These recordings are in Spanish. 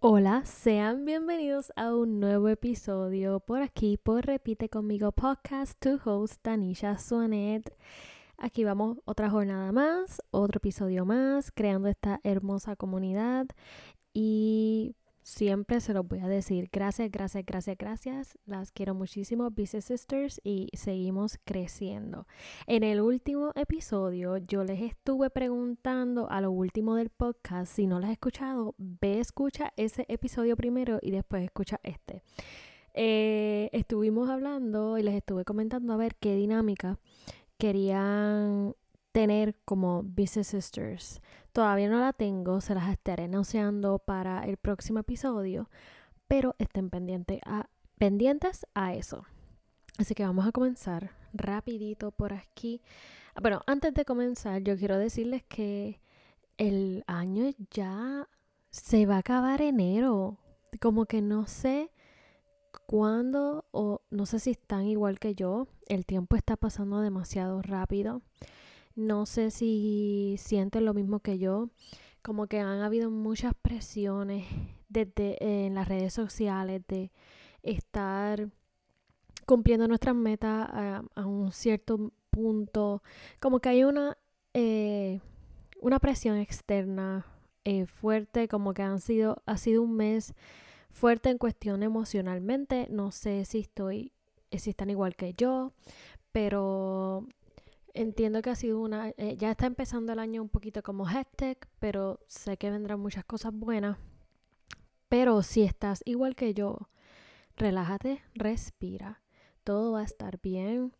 Hola, sean bienvenidos a un nuevo episodio por aquí, por Repite conmigo podcast, to host Tanisha Suanet. Aquí vamos otra jornada más, otro episodio más, creando esta hermosa comunidad y siempre se los voy a decir. Gracias, gracias, gracias, gracias. Las quiero muchísimo, Business Sisters, y seguimos creciendo. En el último episodio, yo les estuve preguntando a lo último del podcast. Si no lo has escuchado, ve, escucha ese episodio primero y después escucha este. Eh, estuvimos hablando y les estuve comentando a ver qué dinámica querían tener como Business Sisters. Todavía no la tengo, se las estaré anunciando para el próximo episodio, pero estén pendientes a, eso. Así que vamos a comenzar rapidito por aquí. Bueno, antes de comenzar, yo quiero decirles que el año ya se va a acabar enero. Como que no sé cuándo o no sé si están igual que yo. El tiempo está pasando demasiado rápido. No sé si sienten lo mismo que yo, como que han habido muchas presiones desde en las redes sociales de estar cumpliendo nuestras metas a, un cierto punto, como que hay una, eh, una presión externa eh, fuerte, como que han sido, ha sido un mes fuerte en cuestión emocionalmente, no sé si estoy, si están igual que yo, pero Entiendo que ha sido una, eh, ya está empezando el año un poquito como hashtag, pero sé que vendrán muchas cosas buenas. Pero si estás igual que yo, relájate, respira, todo va a estar bien.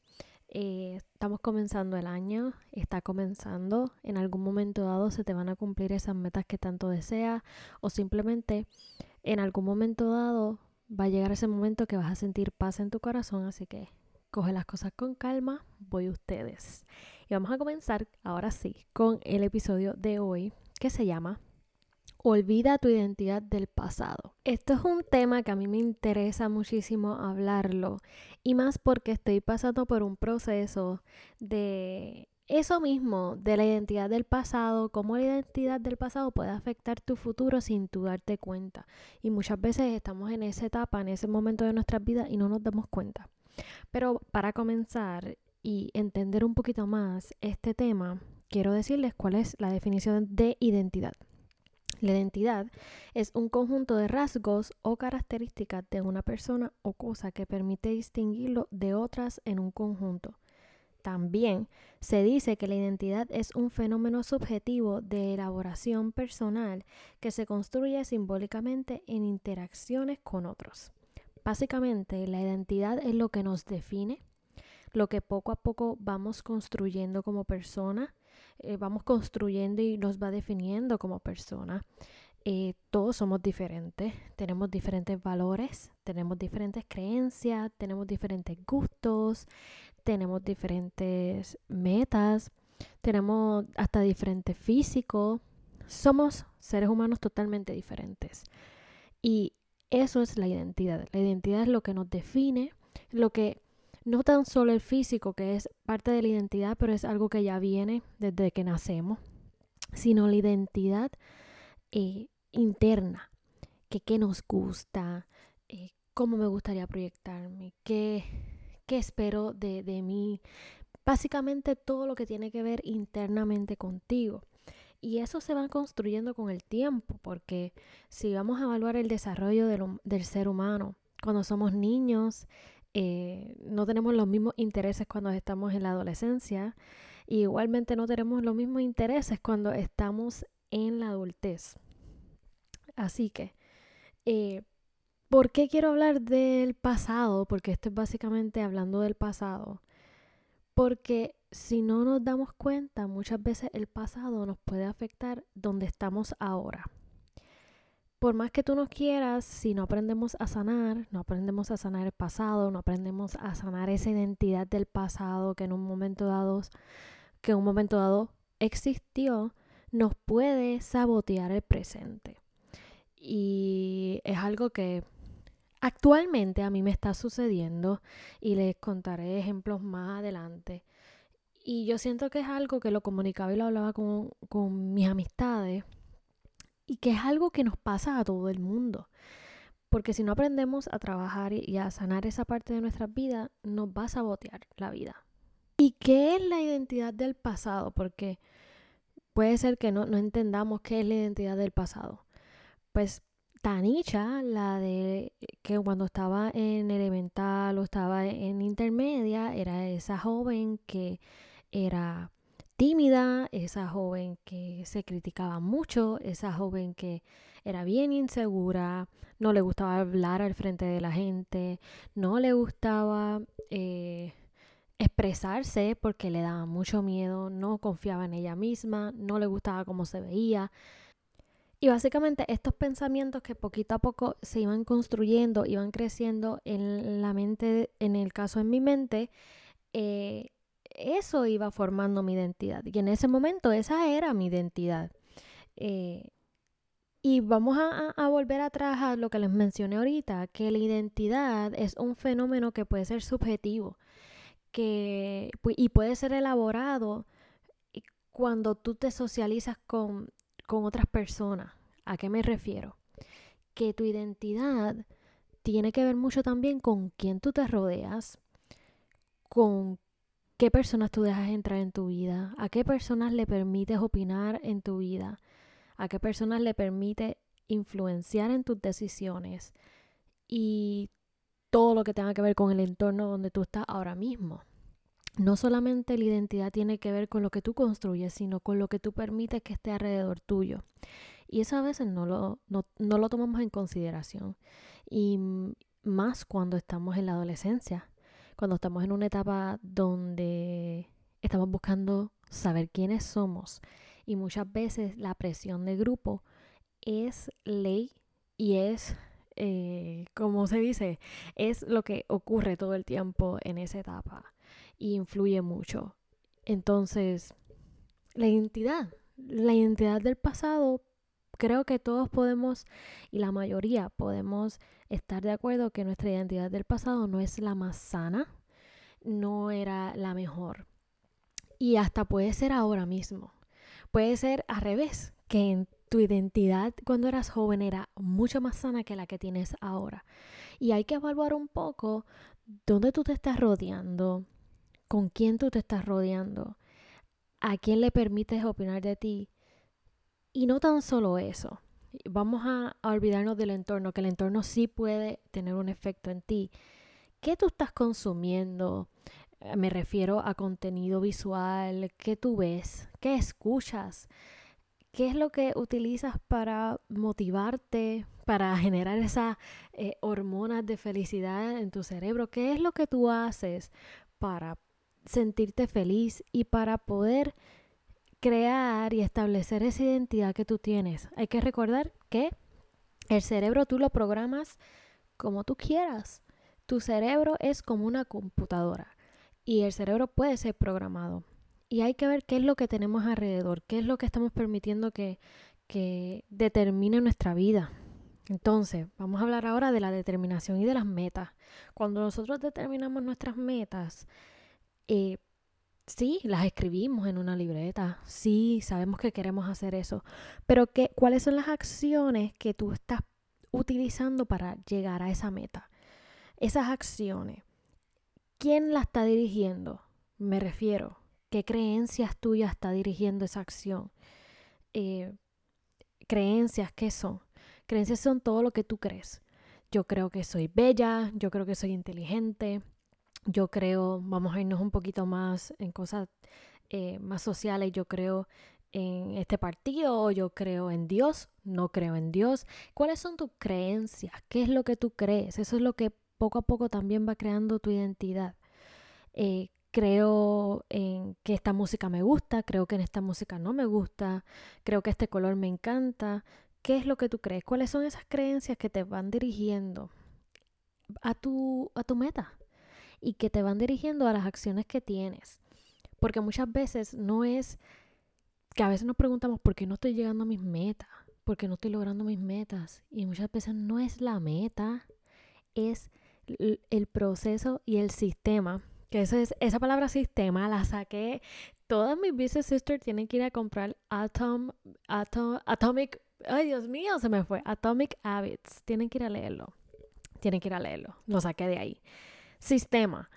Eh, estamos comenzando el año, está comenzando, en algún momento dado se te van a cumplir esas metas que tanto deseas o simplemente en algún momento dado va a llegar ese momento que vas a sentir paz en tu corazón, así que coge las cosas con calma, voy ustedes. Y vamos a comenzar ahora sí con el episodio de hoy que se llama Olvida tu identidad del pasado. Esto es un tema que a mí me interesa muchísimo hablarlo y más porque estoy pasando por un proceso de eso mismo, de la identidad del pasado, cómo la identidad del pasado puede afectar tu futuro sin tú darte cuenta. Y muchas veces estamos en esa etapa, en ese momento de nuestras vidas y no nos damos cuenta. Pero para comenzar y entender un poquito más este tema, quiero decirles cuál es la definición de identidad. La identidad es un conjunto de rasgos o características de una persona o cosa que permite distinguirlo de otras en un conjunto. También se dice que la identidad es un fenómeno subjetivo de elaboración personal que se construye simbólicamente en interacciones con otros. Básicamente, la identidad es lo que nos define, lo que poco a poco vamos construyendo como persona, eh, vamos construyendo y nos va definiendo como persona. Eh, todos somos diferentes, tenemos diferentes valores, tenemos diferentes creencias, tenemos diferentes gustos, tenemos diferentes metas, tenemos hasta diferentes físicos. Somos seres humanos totalmente diferentes. Y eso es la identidad. La identidad es lo que nos define, lo que no tan solo el físico, que es parte de la identidad, pero es algo que ya viene desde que nacemos, sino la identidad eh, interna, que qué nos gusta, eh, cómo me gustaría proyectarme, qué, qué espero de, de mí, básicamente todo lo que tiene que ver internamente contigo. Y eso se va construyendo con el tiempo, porque si vamos a evaluar el desarrollo del, ser humano, cuando somos niños, eh, no tenemos los mismos intereses cuando estamos en la adolescencia, y igualmente no tenemos los mismos intereses cuando estamos en la adultez. Así que, eh, ¿por qué quiero hablar del pasado? Porque esto es básicamente hablando del pasado. Porque si no nos damos cuenta, muchas veces el pasado nos puede afectar donde estamos ahora. Por más que tú nos quieras, si no aprendemos a sanar, no aprendemos a sanar el pasado, no aprendemos a sanar esa identidad del pasado que en un momento dado, que en un momento dado existió, nos puede sabotear el presente. Y es algo que actualmente a mí me está sucediendo y les contaré ejemplos más adelante y yo siento que es algo que lo comunicaba y lo hablaba con, mis amistades. y que es algo que nos pasa a todo el mundo. Porque si no aprendemos a trabajar y a sanar esa parte de nuestra vida, nos va a sabotear la vida. ¿Y qué es la identidad del pasado? Porque puede ser que no, no entendamos qué es la identidad del pasado. Pues Tanicha, la de que cuando estaba en elemental o estaba en intermedia, era esa joven que era tímida, esa joven que se criticaba mucho, esa joven que era bien insegura, no le gustaba hablar al frente de la gente, no le gustaba eh, expresarse porque le daba mucho miedo, no confiaba en ella misma, no le gustaba cómo se veía. Y básicamente estos pensamientos que poquito a poco se iban construyendo, iban creciendo en la mente, en el caso en mi mente, eh, eso iba formando mi identidad. Y en ese momento esa era mi identidad. Eh, y vamos a, volver atrás a lo que les mencioné ahorita, que la identidad es un fenómeno que puede ser subjetivo que, y puede ser elaborado cuando tú te socializas con, con otras personas. ¿A qué me refiero? Que tu identidad tiene que ver mucho también con quién tú te rodeas, con qué personas tú dejas entrar en tu vida, a qué personas le permites opinar en tu vida, a qué personas le permites influenciar en tus decisiones y todo lo que tenga que ver con el entorno donde tú estás ahora mismo. No solamente la identidad tiene que ver con lo que tú construyes, sino con lo que tú permites que esté alrededor tuyo. Y eso a veces no lo, no, no lo tomamos en consideración. Y más cuando estamos en la adolescencia cuando estamos en una etapa donde estamos buscando saber quiénes somos y muchas veces la presión de grupo es ley y es, eh, como se dice, es lo que ocurre todo el tiempo en esa etapa y influye mucho. Entonces, la identidad, la identidad del pasado creo que todos podemos, y la mayoría podemos estar de acuerdo que nuestra identidad del pasado no es la más sana, no era la mejor. Y hasta puede ser ahora mismo. Puede ser al revés, que en tu identidad cuando eras joven era mucho más sana que la que tienes ahora. Y hay que evaluar un poco dónde tú te estás rodeando, con quién tú te estás rodeando, a quién le permites opinar de ti y no tan solo eso. Vamos a, olvidarnos del entorno, que el entorno sí puede tener un efecto en ti. ¿Qué tú estás consumiendo? Eh, me refiero a contenido visual, ¿qué tú ves? ¿Qué escuchas? ¿Qué es lo que utilizas para motivarte, para generar esas eh, hormonas de felicidad en tu cerebro? ¿Qué es lo que tú haces para sentirte feliz y para poder crear y establecer esa identidad que tú tienes. Hay que recordar que el cerebro tú lo programas como tú quieras. Tu cerebro es como una computadora y el cerebro puede ser programado. Y hay que ver qué es lo que tenemos alrededor, qué es lo que estamos permitiendo que, que determine nuestra vida. Entonces, vamos a hablar ahora de la determinación y de las metas. Cuando nosotros determinamos nuestras metas, eh, Sí, las escribimos en una libreta. Sí, sabemos que queremos hacer eso. Pero ¿qué, ¿cuáles son las acciones que tú estás utilizando para llegar a esa meta? Esas acciones. ¿Quién la está dirigiendo? Me refiero. ¿Qué creencias tuyas está dirigiendo esa acción? Eh, creencias, ¿qué son? Creencias son todo lo que tú crees. Yo creo que soy bella, yo creo que soy inteligente, yo creo, vamos a irnos un poquito más en cosas eh, más sociales, yo creo en este partido yo creo en Dios, no creo en Dios. ¿Cuáles son tus creencias? ¿Qué es lo que tú crees? Eso es lo que poco a poco también va creando tu identidad. Eh, creo en que esta música me gusta, creo que en esta música no me gusta, creo que este color me encanta. ¿Qué es lo que tú crees? ¿Cuáles son esas creencias que te van dirigiendo a tu, a tu meta? Y que te van dirigiendo a las acciones que tienes. Porque muchas veces no es que a veces nos preguntamos por qué no estoy llegando a mis metas, por qué no estoy logrando mis metas. Y muchas veces no es la meta, es el proceso y el sistema. Que eso es, esa palabra sistema la saqué. Todas mis business sisters tienen que ir a comprar Atom, Atom, Atomic Ay, Dios mío, se me fue. Atomic Habits. Tienen que ir a leerlo. Tienen que ir a leerlo. Lo saqué de ahí. Sistema.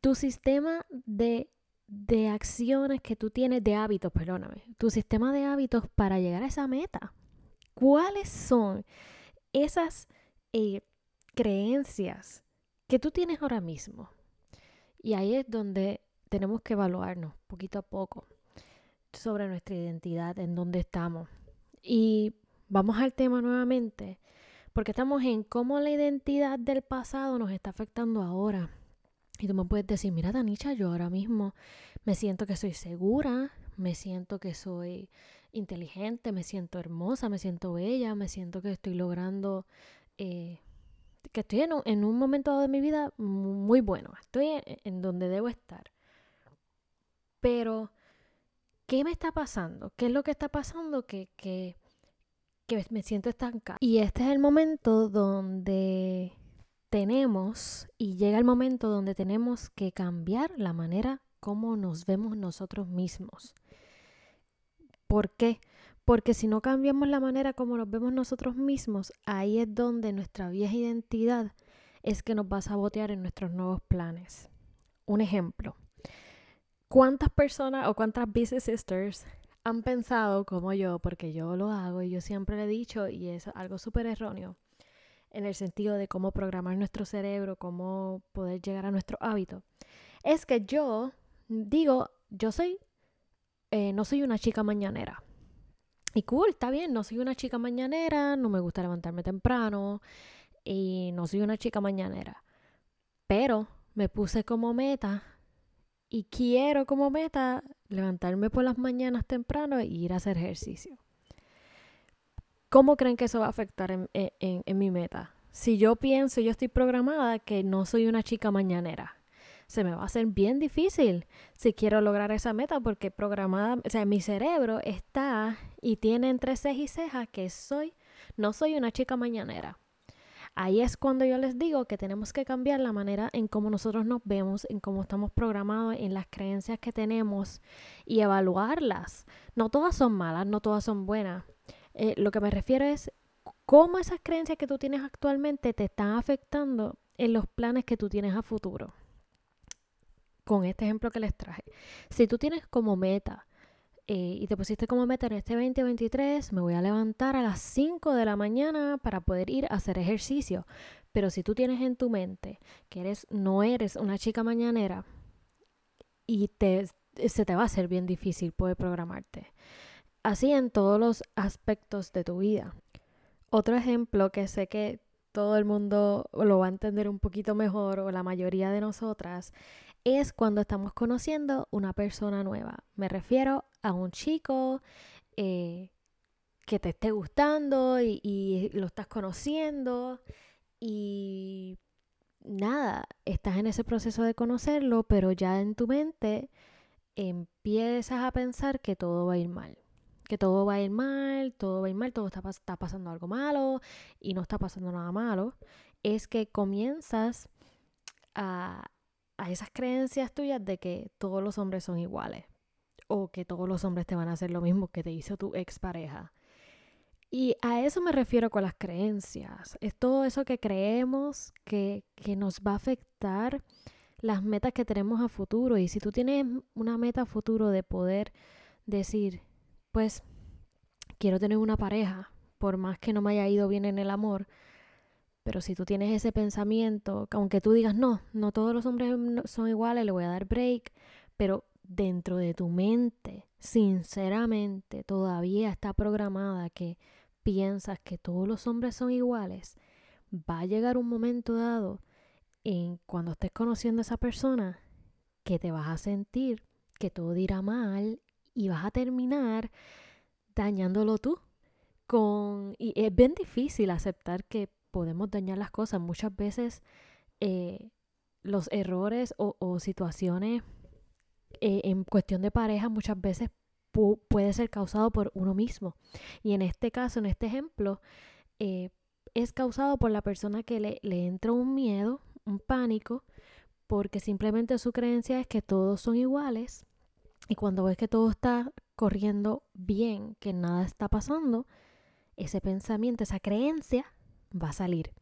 Tu sistema de, de acciones que tú tienes, de hábitos, perdóname. Tu sistema de hábitos para llegar a esa meta. ¿Cuáles son esas eh, creencias que tú tienes ahora mismo? Y ahí es donde tenemos que evaluarnos poquito a poco sobre nuestra identidad, en dónde estamos. Y vamos al tema nuevamente, porque estamos en cómo la identidad del pasado nos está afectando ahora. Y tú me puedes decir, mira, Tanisha, yo ahora mismo me siento que soy segura, me siento que soy inteligente, me siento hermosa, me siento bella, me siento que estoy logrando, eh, que estoy en un, en un, momento de mi vida muy bueno, estoy en, en donde debo estar. Pero ¿qué me está pasando? ¿Qué es lo que está pasando que, que, que me siento estancada? Y este es el momento donde tenemos, y llega el momento donde tenemos que cambiar la manera como nos vemos nosotros mismos. ¿Por qué? Porque si no cambiamos la manera como nos vemos nosotros mismos, ahí es donde nuestra vieja identidad es que nos va a sabotear en nuestros nuevos planes. Un ejemplo. ¿Cuántas personas o cuántas business sisters han pensado como yo, porque yo lo hago y yo siempre le he dicho, y es algo súper erróneo, en el sentido de cómo programar nuestro cerebro, cómo poder llegar a nuestro hábito, es que yo digo, yo soy, eh, no soy una chica mañanera. Y cool, está bien, no soy una chica mañanera, no me gusta levantarme temprano y no soy una chica mañanera. Pero me puse como meta y quiero como meta levantarme por las mañanas temprano e ir a hacer ejercicio. ¿Cómo creen que eso va a afectar en, en, mi meta? Si yo pienso, yo estoy programada que no soy una chica mañanera, se me va a hacer bien difícil si quiero lograr esa meta porque programada, o sea, mi cerebro está y tiene entre ceja y ceja que soy, no soy una chica mañanera. Ahí es cuando yo les digo que tenemos que cambiar la manera en cómo nosotros nos vemos, en cómo estamos programados, en las creencias que tenemos y evaluarlas. No todas son malas, no todas son buenas. Eh, lo que me refiero es cómo esas creencias que tú tienes actualmente te están afectando en los planes que tú tienes a futuro. Con este ejemplo que les traje. Si tú tienes como meta eh, y te pusiste como meta en este 2023, me voy a levantar a las 5 de la mañana para poder ir a hacer ejercicio. Pero si tú tienes en tu mente que eres, no eres una chica mañanera y te, se te va a hacer bien difícil poder programarte. Así en todos los aspectos de tu vida. Otro ejemplo que sé que todo el mundo lo va a entender un poquito mejor o la mayoría de nosotras es cuando estamos conociendo una persona nueva. Me refiero a un chico eh, que te esté gustando y, lo estás conociendo y nada, estás en ese proceso de conocerlo, pero ya en tu mente empiezas a pensar que todo va a ir mal. Que todo va a ir mal, todo va a ir mal, todo está, está pasando algo malo y no está pasando nada malo. Es que comienzas a, a esas creencias tuyas de que todos los hombres son iguales o que todos los hombres te van a hacer lo mismo que te hizo tu expareja. Y a eso me refiero con las creencias. Es todo eso que creemos que, que nos va a afectar las metas que tenemos a futuro. Y si tú tienes una meta a futuro de poder decir, pues quiero tener una pareja, por más que no me haya ido bien en el amor, pero si tú tienes ese pensamiento, aunque tú digas, no, no todos los hombres son iguales, le voy a dar break, pero dentro de tu mente, sinceramente, todavía está programada que piensas que todos los hombres son iguales, va a llegar un momento dado en cuando estés conociendo a esa persona que te vas a sentir que todo irá mal y vas a terminar dañándolo tú. Con, y es bien difícil aceptar que podemos dañar las cosas. Muchas veces eh, los errores o, situaciones eh, en cuestión de pareja muchas veces puede ser causado por uno mismo. Y en este caso, en este ejemplo, eh, es causado por la persona que le, le entra un miedo, un pánico, porque simplemente su creencia es que todos son iguales y cuando ves que todo está corriendo bien, que nada está pasando, ese pensamiento, esa creencia va a salir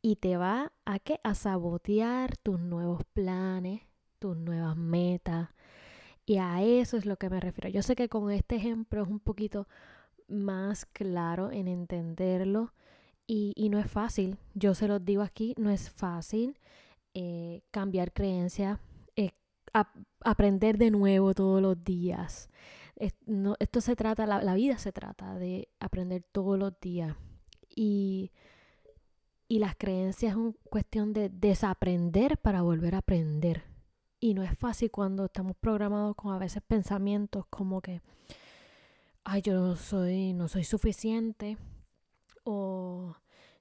y te va a que a sabotear tus nuevos planes, tus nuevas metas. Y a eso es lo que me refiero. Yo sé que con este ejemplo es un poquito más claro en entenderlo y, no es fácil. Yo se los digo aquí, no es fácil eh, cambiar creencias, eh, aprender de nuevo todos los días. esto se trata, la, la, vida se trata de aprender todos los días. Y, y las creencias es una cuestión de desaprender para volver a aprender. Y no es fácil cuando estamos programados con a veces pensamientos como que, ay, yo no soy, no soy suficiente, o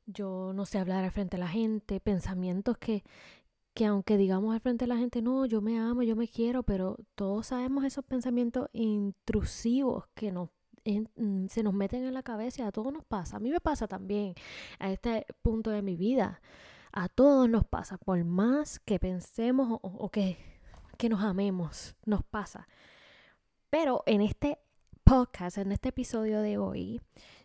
yo no sé hablar al frente de la gente, pensamientos que, que aunque digamos al frente de la gente, no, yo me amo, yo me quiero, pero todos sabemos esos pensamientos intrusivos que nos mm, se nos meten en la cabeza y a todos nos pasa. A mí me pasa también a este punto de mi vida. A todos nos pasa, por más que pensemos o, que, que nos amemos, nos pasa. Pero en este podcast, en este episodio de hoy,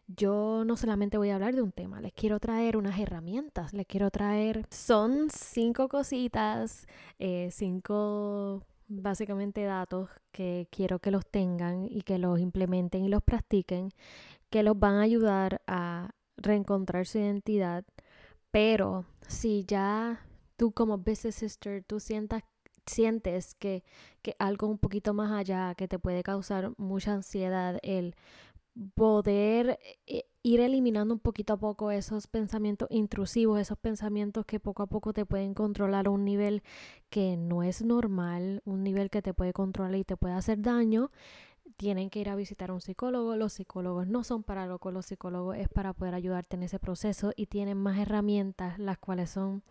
yo no solamente voy a hablar de un tema, les quiero traer unas herramientas, les quiero traer, son cinco cositas, eh, cinco básicamente datos que quiero que los tengan y que los implementen y los practiquen, que los van a ayudar a reencontrar su identidad. Pero si ya tú como business sister, tú sientas sientes que, que algo un poquito más allá que te puede causar mucha ansiedad, el poder eh, ir eliminando un poquito a poco esos pensamientos intrusivos, esos pensamientos que poco a poco te pueden controlar a un nivel que no es normal, un nivel que te puede controlar y te puede hacer daño, tienen que ir a visitar a un psicólogo. Los psicólogos no son para locos, los psicólogos es para poder ayudarte en ese proceso y tienen más herramientas, las cuales son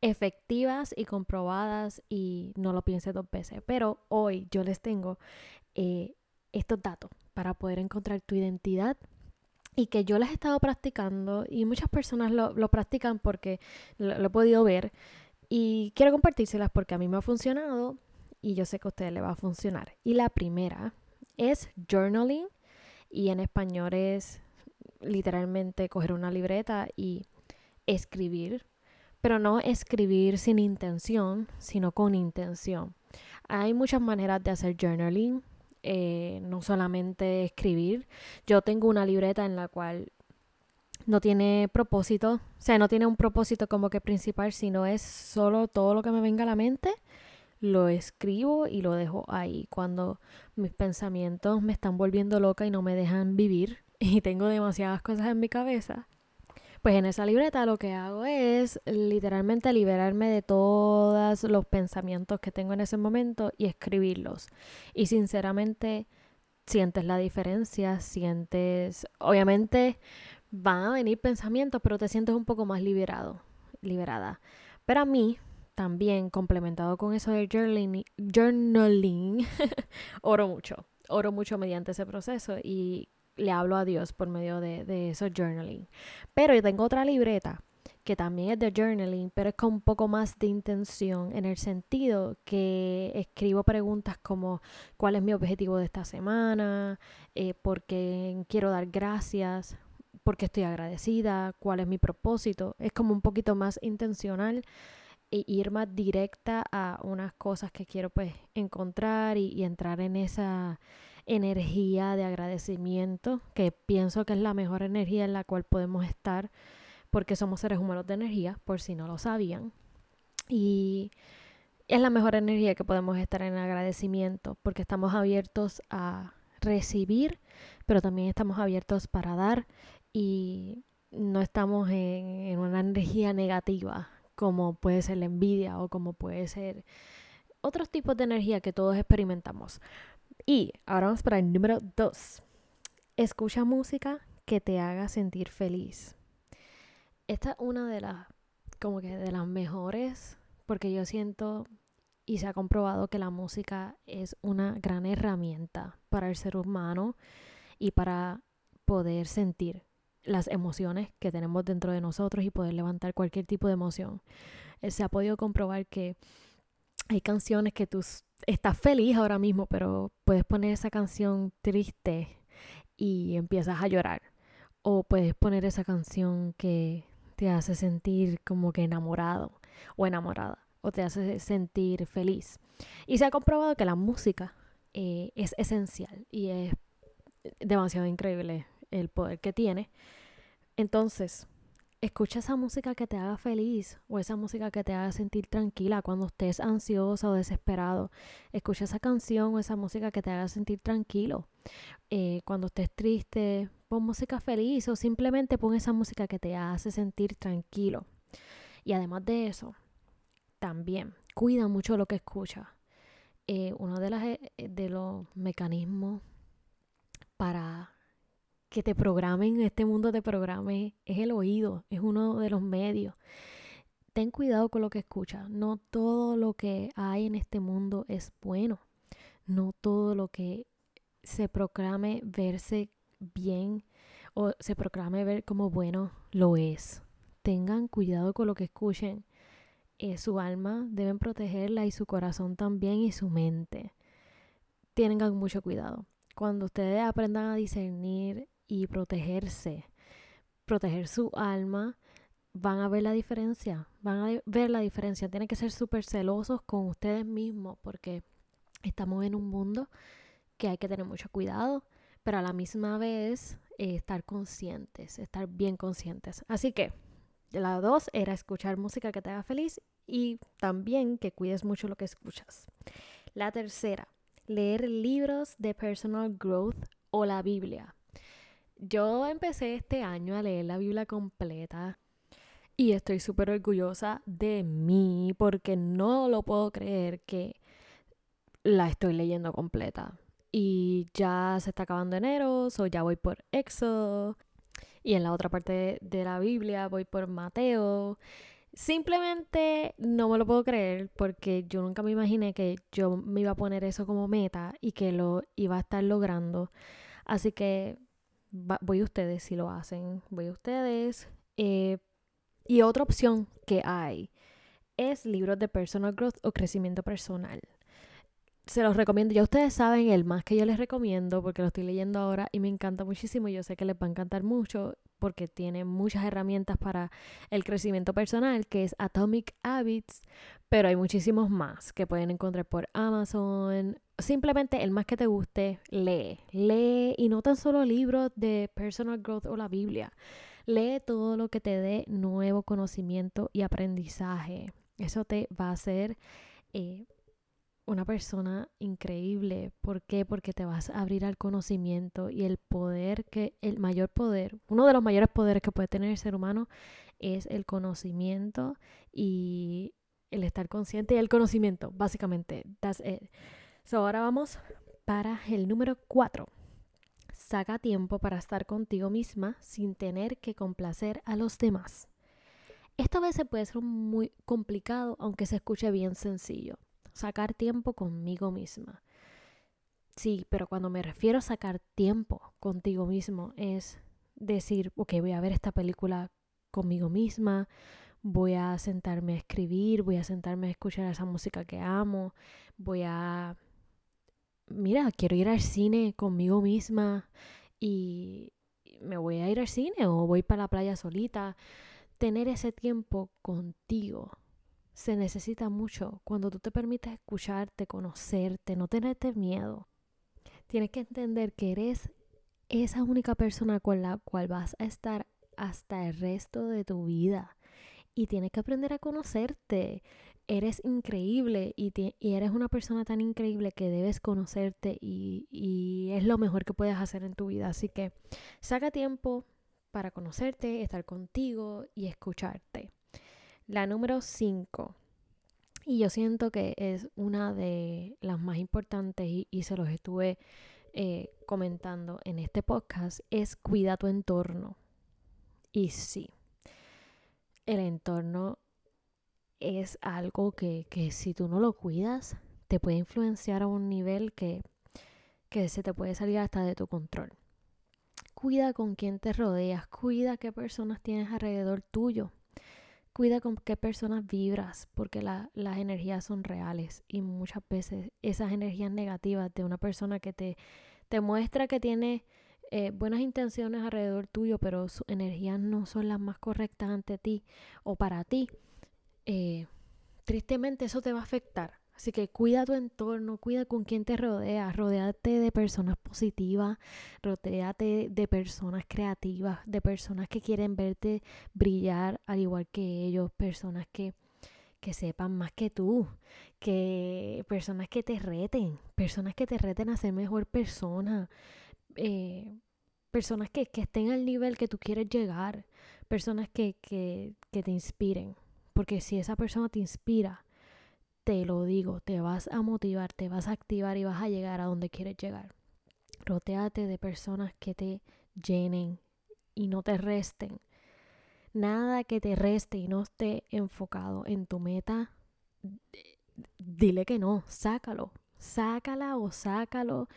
efectivas y comprobadas y no lo piense dos veces. Pero hoy yo les tengo eh, estos datos para poder encontrar tu identidad y que yo las he estado practicando y muchas personas lo, practican porque lo, he podido ver y quiero compartírselas porque a mí me ha funcionado y yo sé que a ustedes les va a funcionar. Y la primera es journaling y en español es literalmente coger una libreta y escribir, pero no escribir sin intención, sino con intención. Hay muchas maneras de hacer journaling. Eh, no solamente escribir. Yo tengo una libreta en la cual no tiene propósito, o sea, no tiene un propósito como que principal, sino es solo todo lo que me venga a la mente, lo escribo y lo dejo ahí. Cuando mis pensamientos me están volviendo loca y no me dejan vivir y tengo demasiadas cosas en mi cabeza, pues en esa libreta lo que hago es literalmente liberarme de todos los pensamientos que tengo en ese momento y escribirlos. Y sinceramente sientes la diferencia, sientes, obviamente van a venir pensamientos, pero te sientes un poco más liberado, liberada. Pero a mí, también complementado con eso de journaling, journaling oro mucho, oro mucho mediante ese proceso y le hablo a Dios por medio de, de eso journaling. Pero yo tengo otra libreta que también es de journaling, pero es con un poco más de intención en el sentido que escribo preguntas como cuál es mi objetivo de esta semana, eh, por qué quiero dar gracias, por qué estoy agradecida, cuál es mi propósito. Es como un poquito más intencional e ir más directa a unas cosas que quiero pues encontrar y entrar en esa energía de agradecimiento, que pienso que es la mejor energía en la cual podemos estar, porque somos seres humanos de energía, por si no lo sabían. Y es la mejor energía que podemos estar en agradecimiento, porque estamos abiertos a recibir, pero también estamos abiertos para dar y no estamos en, en una energía negativa, como puede ser la envidia o como puede ser otros tipos de energía que todos experimentamos. Y ahora vamos para el número dos. Escucha música que te haga sentir feliz. Esta es una de las, como que de las mejores, porque yo siento y se ha comprobado que la música es una gran herramienta para el ser humano y para poder sentir las emociones que tenemos dentro de nosotros y poder levantar cualquier tipo de emoción. Eh, se ha podido comprobar que hay canciones que tú estás feliz ahora mismo, pero puedes poner esa canción triste y empiezas a llorar. O puedes poner esa canción que te hace sentir como que enamorado o enamorada o te hace sentir feliz. Y se ha comprobado que la música eh, es esencial y es demasiado increíble el poder que tiene. Entonces, escucha esa música que te haga feliz o esa música que te haga sentir tranquila cuando estés ansiosa o desesperado. Escucha esa canción o esa música que te haga sentir tranquilo. Eh, cuando estés triste, pon música feliz o simplemente pon esa música que te hace sentir tranquilo. Y además de eso, también cuida mucho lo que escucha. Eh, uno de, eh, de los mecanismos para que te programen, este mundo te programe, es el oído, es uno de los medios. Ten cuidado con lo que escuchas. No todo lo que hay en este mundo es bueno. No todo lo que se proclame verse bien o se proclame ver como bueno lo es. Tengan cuidado con lo que escuchen. Eh, su alma deben protegerla y su corazón también y su mente. Tengan mucho cuidado. Cuando ustedes aprendan a discernir y protegerse, proteger su alma, van a ver la diferencia, van a ver la diferencia. Tienen que ser súper celosos con ustedes mismos porque estamos en un mundo que hay que tener mucho cuidado, pero a la misma vez eh, estar conscientes, estar bien conscientes. Así que la dos era escuchar música que te haga feliz y también que cuides mucho lo que escuchas. La tercera, leer libros de personal growth o la Biblia. Yo empecé este año a leer la Biblia completa y estoy súper orgullosa de mí porque no lo puedo creer que la estoy leyendo completa. Y ya se está acabando enero, o ya voy por Éxodo. Y en la otra parte de la Biblia voy por Mateo. Simplemente no me lo puedo creer porque yo nunca me imaginé que yo me iba a poner eso como meta y que lo iba a estar logrando. Así que voy a ustedes si lo hacen, voy ustedes. Eh, y otra opción que hay es libros de personal growth o crecimiento personal. Se los recomiendo, ya ustedes saben el más que yo les recomiendo porque lo estoy leyendo ahora y me encanta muchísimo. Yo sé que les va a encantar mucho porque tiene muchas herramientas para el crecimiento personal, que es Atomic Habits, pero hay muchísimos más que pueden encontrar por Amazon. Simplemente el más que te guste, lee. Lee y no tan solo libros de personal growth o la Biblia. Lee todo lo que te dé nuevo conocimiento y aprendizaje. Eso te va a hacer eh, una persona increíble. ¿Por qué? Porque te vas a abrir al conocimiento y el poder que, el mayor poder, uno de los mayores poderes que puede tener el ser humano es el conocimiento y el estar consciente y el conocimiento, básicamente. That's it. So, ahora vamos para el número 4. Saca tiempo para estar contigo misma sin tener que complacer a los demás. Esta vez se puede ser muy complicado, aunque se escuche bien sencillo sacar tiempo conmigo misma. Sí, pero cuando me refiero a sacar tiempo contigo mismo es decir, ok, voy a ver esta película conmigo misma, voy a sentarme a escribir, voy a sentarme a escuchar esa música que amo, voy a... Mira, quiero ir al cine conmigo misma y me voy a ir al cine o voy para la playa solita. Tener ese tiempo contigo se necesita mucho cuando tú te permites escucharte, conocerte, no tenerte miedo. Tienes que entender que eres esa única persona con la cual vas a estar hasta el resto de tu vida. Y tienes que aprender a conocerte. Eres increíble y, eres una persona tan increíble que debes conocerte y, es lo mejor que puedes hacer en tu vida. Así que saca tiempo para conocerte, estar contigo y escucharte. La número 5. Y yo siento que es una de las más importantes y, se los estuve eh, comentando en este podcast, es cuida tu entorno. Y sí, el entorno es algo que, que, si tú no lo cuidas, te puede influenciar a un nivel que, que se te puede salir hasta de tu control. Cuida con quién te rodeas, cuida qué personas tienes alrededor tuyo. Cuida con qué personas vibras, porque las energías son reales y muchas veces esas energías negativas de una persona que te, te muestra que tiene eh, buenas intenciones alrededor tuyo, pero sus energías no son las más correctas ante ti o para ti, eh, tristemente eso te va a afectar. Así que cuida tu entorno, cuida con quién te rodeas, rodeate de personas positivas, rodeate de personas creativas, de personas que quieren verte brillar al igual que ellos, personas que, que sepan más que tú, que personas que te reten, personas que te reten a ser mejor persona, eh, personas que, que, estén al nivel que tú quieres llegar, personas que, que, que te inspiren. Porque si esa persona te inspira, te lo digo, te vas a motivar, te vas a activar y vas a llegar a donde quieres llegar. Rotéate de personas que te llenen y no te resten. Nada que te reste y no esté enfocado en tu meta, dile que no, sácalo, sácala o sácalo.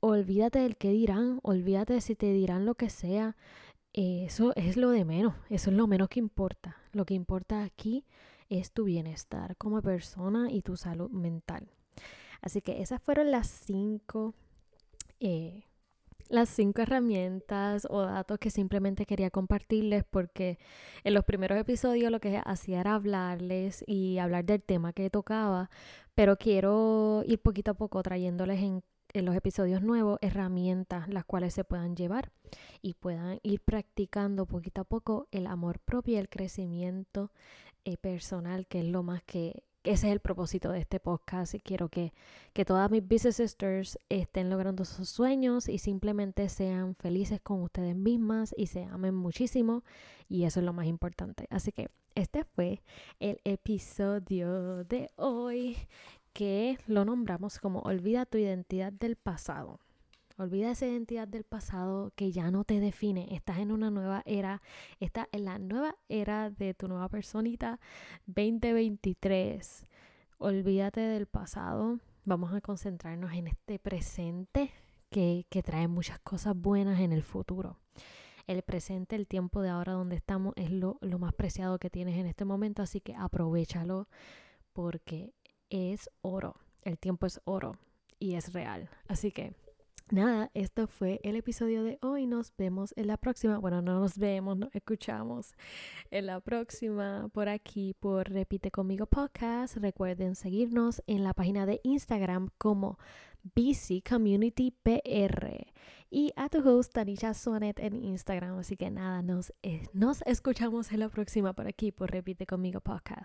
Olvídate del que dirán, olvídate de si te dirán lo que sea. Eso es lo de menos, eso es lo menos que importa. Lo que importa aquí es tu bienestar como persona y tu salud mental. Así que esas fueron las cinco, eh, las cinco herramientas o datos que simplemente quería compartirles porque en los primeros episodios lo que hacía era hablarles y hablar del tema que tocaba, pero quiero ir poquito a poco trayéndoles en en los episodios nuevos herramientas las cuales se puedan llevar y puedan ir practicando poquito a poco el amor propio y el crecimiento eh, personal, que es lo más que, ese es el propósito de este podcast y quiero que, que todas mis business sisters estén logrando sus sueños y simplemente sean felices con ustedes mismas y se amen muchísimo y eso es lo más importante. Así que este fue el episodio de hoy que lo nombramos como olvida tu identidad del pasado. Olvida esa identidad del pasado que ya no te define. Estás en una nueva era. Estás en la nueva era de tu nueva personita 2023. Olvídate del pasado. Vamos a concentrarnos en este presente que, que trae muchas cosas buenas en el futuro. El presente, el tiempo de ahora donde estamos, es lo, lo más preciado que tienes en este momento. Así que aprovechalo porque es oro. El tiempo es oro y es real. Así que nada, esto fue el episodio de hoy. Nos vemos en la próxima. Bueno, no nos vemos, nos escuchamos en la próxima por aquí por Repite conmigo podcast. Recuerden seguirnos en la página de Instagram como BC y a tu host Tanisha Sonet en Instagram. Así que nada, nos, eh, nos escuchamos en la próxima por aquí por Repite conmigo podcast.